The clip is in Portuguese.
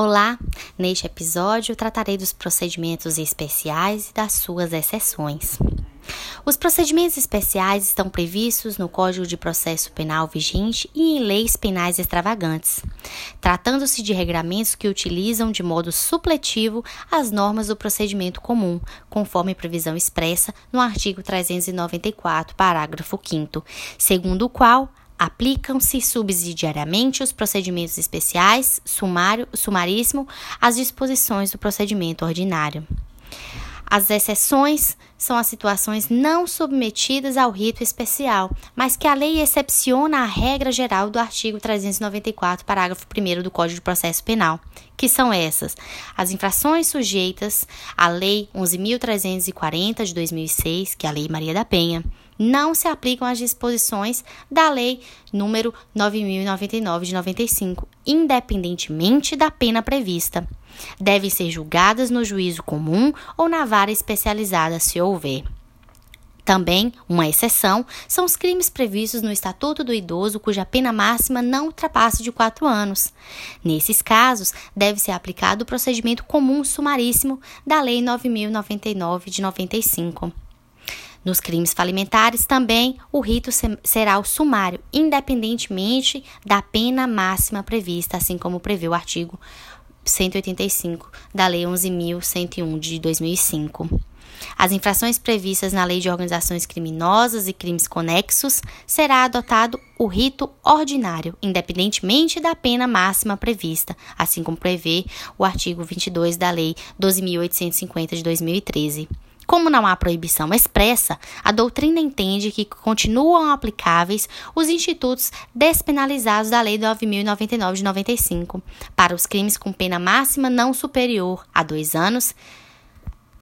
Olá! Neste episódio tratarei dos procedimentos especiais e das suas exceções. Os procedimentos especiais estão previstos no Código de Processo Penal vigente e em leis penais extravagantes, tratando-se de regramentos que utilizam de modo supletivo as normas do procedimento comum, conforme previsão expressa no artigo 394, parágrafo 5, segundo o qual Aplicam-se subsidiariamente os procedimentos especiais, sumário, sumaríssimo, às disposições do procedimento ordinário. As exceções são as situações não submetidas ao rito especial, mas que a lei excepciona a regra geral do artigo 394, parágrafo 1 do Código de Processo Penal, que são essas: as infrações sujeitas à Lei 11.340 de 2006, que é a Lei Maria da Penha, não se aplicam as disposições da Lei número 9099 de 95, independentemente da pena prevista. Devem ser julgadas no juízo comum ou na vara especializada, se houver. Também, uma exceção, são os crimes previstos no Estatuto do Idoso cuja pena máxima não ultrapasse de quatro anos. Nesses casos, deve ser aplicado o procedimento comum sumaríssimo da Lei 9099 de 95. Nos crimes falimentares, também, o rito será o sumário, independentemente da pena máxima prevista, assim como prevê o artigo 185 da Lei 11.101 de 2005. As infrações previstas na Lei de Organizações Criminosas e Crimes Conexos será adotado o rito ordinário, independentemente da pena máxima prevista, assim como prevê o artigo 22 da Lei 12.850 de 2013. Como não há proibição expressa, a doutrina entende que continuam aplicáveis os institutos despenalizados da Lei 9.099 de 95 para os crimes com pena máxima não superior a dois anos